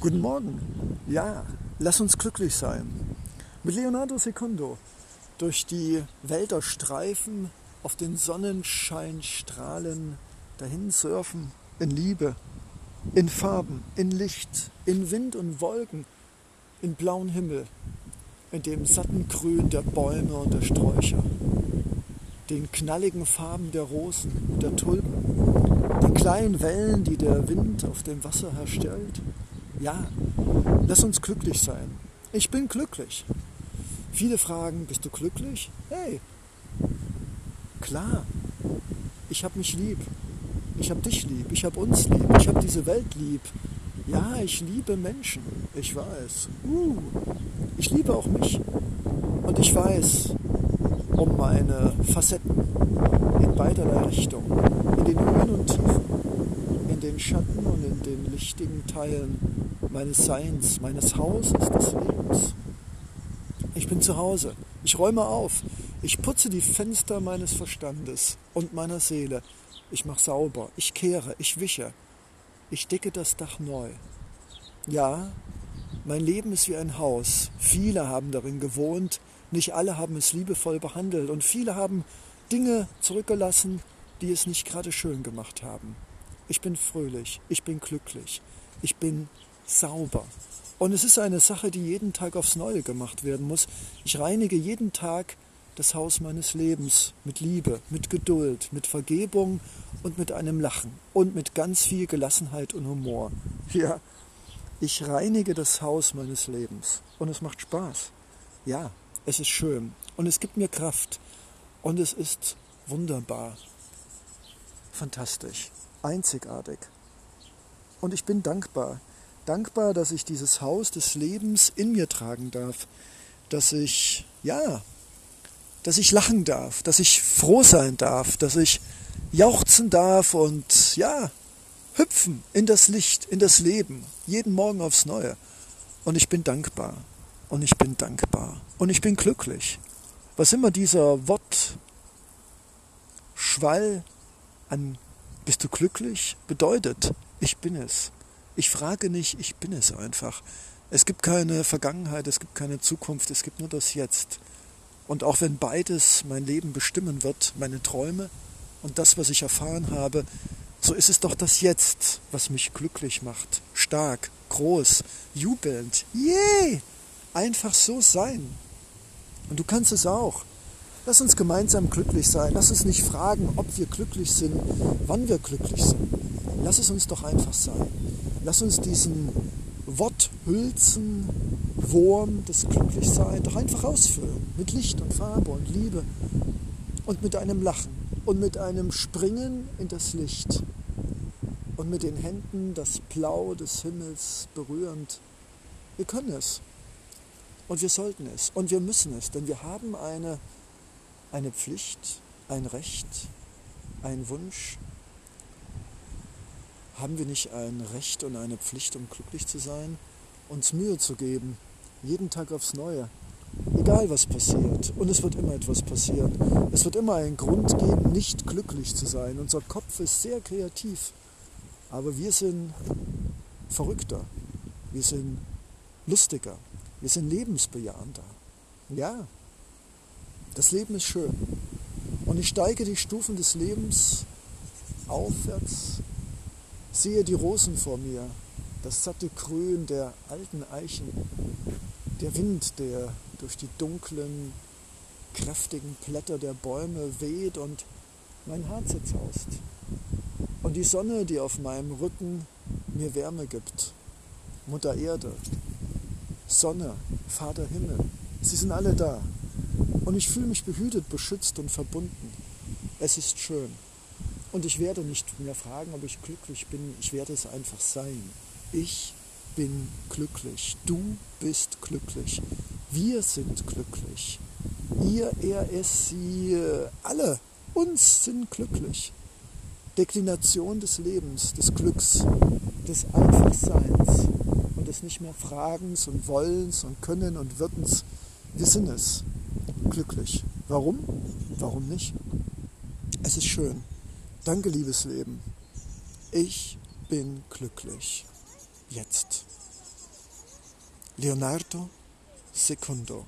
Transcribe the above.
Guten Morgen. Ja, lass uns glücklich sein. Mit Leonardo Secondo durch die Wälder streifen, auf den Sonnenschein strahlen, dahin surfen, in Liebe, in Farben, in Licht, in Wind und Wolken, in blauen Himmel, in dem satten Grün der Bäume und der Sträucher, den knalligen Farben der Rosen und der Tulpen, den kleinen Wellen, die der Wind auf dem Wasser herstellt, ja, lass uns glücklich sein. Ich bin glücklich. Viele fragen, bist du glücklich? Hey, klar, ich habe mich lieb. Ich habe dich lieb. Ich habe uns lieb. Ich habe diese Welt lieb. Ja, ich liebe Menschen. Ich weiß. Uh, ich liebe auch mich. Und ich weiß um meine Facetten in beiderlei Richtung, in den Höhen und Tiefen, in den Schatten und in den lichtigen Teilen meines Seins, meines Hauses, des Lebens. Ich bin zu Hause. Ich räume auf. Ich putze die Fenster meines Verstandes und meiner Seele. Ich mache sauber. Ich kehre. Ich wische. Ich decke das Dach neu. Ja, mein Leben ist wie ein Haus. Viele haben darin gewohnt. Nicht alle haben es liebevoll behandelt. Und viele haben Dinge zurückgelassen, die es nicht gerade schön gemacht haben. Ich bin fröhlich. Ich bin glücklich. Ich bin sauber. Und es ist eine Sache, die jeden Tag aufs Neue gemacht werden muss. Ich reinige jeden Tag das Haus meines Lebens mit Liebe, mit Geduld, mit Vergebung und mit einem Lachen und mit ganz viel Gelassenheit und Humor. Ja, ich reinige das Haus meines Lebens und es macht Spaß. Ja, es ist schön und es gibt mir Kraft und es ist wunderbar. Fantastisch, einzigartig. Und ich bin dankbar dankbar, dass ich dieses Haus des Lebens in mir tragen darf, dass ich, ja, dass ich lachen darf, dass ich froh sein darf, dass ich jauchzen darf und, ja, hüpfen in das Licht, in das Leben, jeden Morgen aufs Neue. Und ich bin dankbar. Und ich bin dankbar. Und ich bin glücklich. Was immer dieser Wortschwall an bist du glücklich bedeutet, ich bin es. Ich frage nicht, ich bin es einfach. Es gibt keine Vergangenheit, es gibt keine Zukunft, es gibt nur das Jetzt. Und auch wenn beides mein Leben bestimmen wird, meine Träume und das, was ich erfahren habe, so ist es doch das Jetzt, was mich glücklich macht. Stark, groß, jubelnd. Yay! Einfach so sein. Und du kannst es auch. Lass uns gemeinsam glücklich sein. Lass uns nicht fragen, ob wir glücklich sind, wann wir glücklich sind. Lass es uns doch einfach sein. Lass uns diesen Worthülsen, Wurm des Glücklichseins doch einfach ausfüllen. Mit Licht und Farbe und Liebe und mit einem Lachen und mit einem Springen in das Licht und mit den Händen das Blau des Himmels berührend. Wir können es und wir sollten es und wir müssen es, denn wir haben eine, eine Pflicht, ein Recht, einen Wunsch, haben wir nicht ein Recht und eine Pflicht, um glücklich zu sein, uns Mühe zu geben, jeden Tag aufs Neue, egal was passiert. Und es wird immer etwas passieren. Es wird immer einen Grund geben, nicht glücklich zu sein. Unser Kopf ist sehr kreativ, aber wir sind verrückter, wir sind lustiger, wir sind lebensbejahender. Ja, das Leben ist schön. Und ich steige die Stufen des Lebens aufwärts Sehe die Rosen vor mir, das satte Grün der alten Eichen, der Wind, der durch die dunklen, kräftigen Blätter der Bäume weht und mein Herz zerzaust. Und die Sonne, die auf meinem Rücken mir Wärme gibt. Mutter Erde, Sonne, Vater Himmel, sie sind alle da. Und ich fühle mich behütet, beschützt und verbunden. Es ist schön. Und ich werde nicht mehr fragen, ob ich glücklich bin. Ich werde es einfach sein. Ich bin glücklich. Du bist glücklich. Wir sind glücklich. Ihr, er, es, sie, alle, uns sind glücklich. Deklination des Lebens, des Glücks, des Einfachseins und des nicht mehr Fragens und Wollens und Können und Wirdens. Wir sind es. Glücklich. Warum? Warum nicht? Es ist schön. Danke, liebes Leben. Ich bin glücklich. Jetzt. Leonardo Secundo.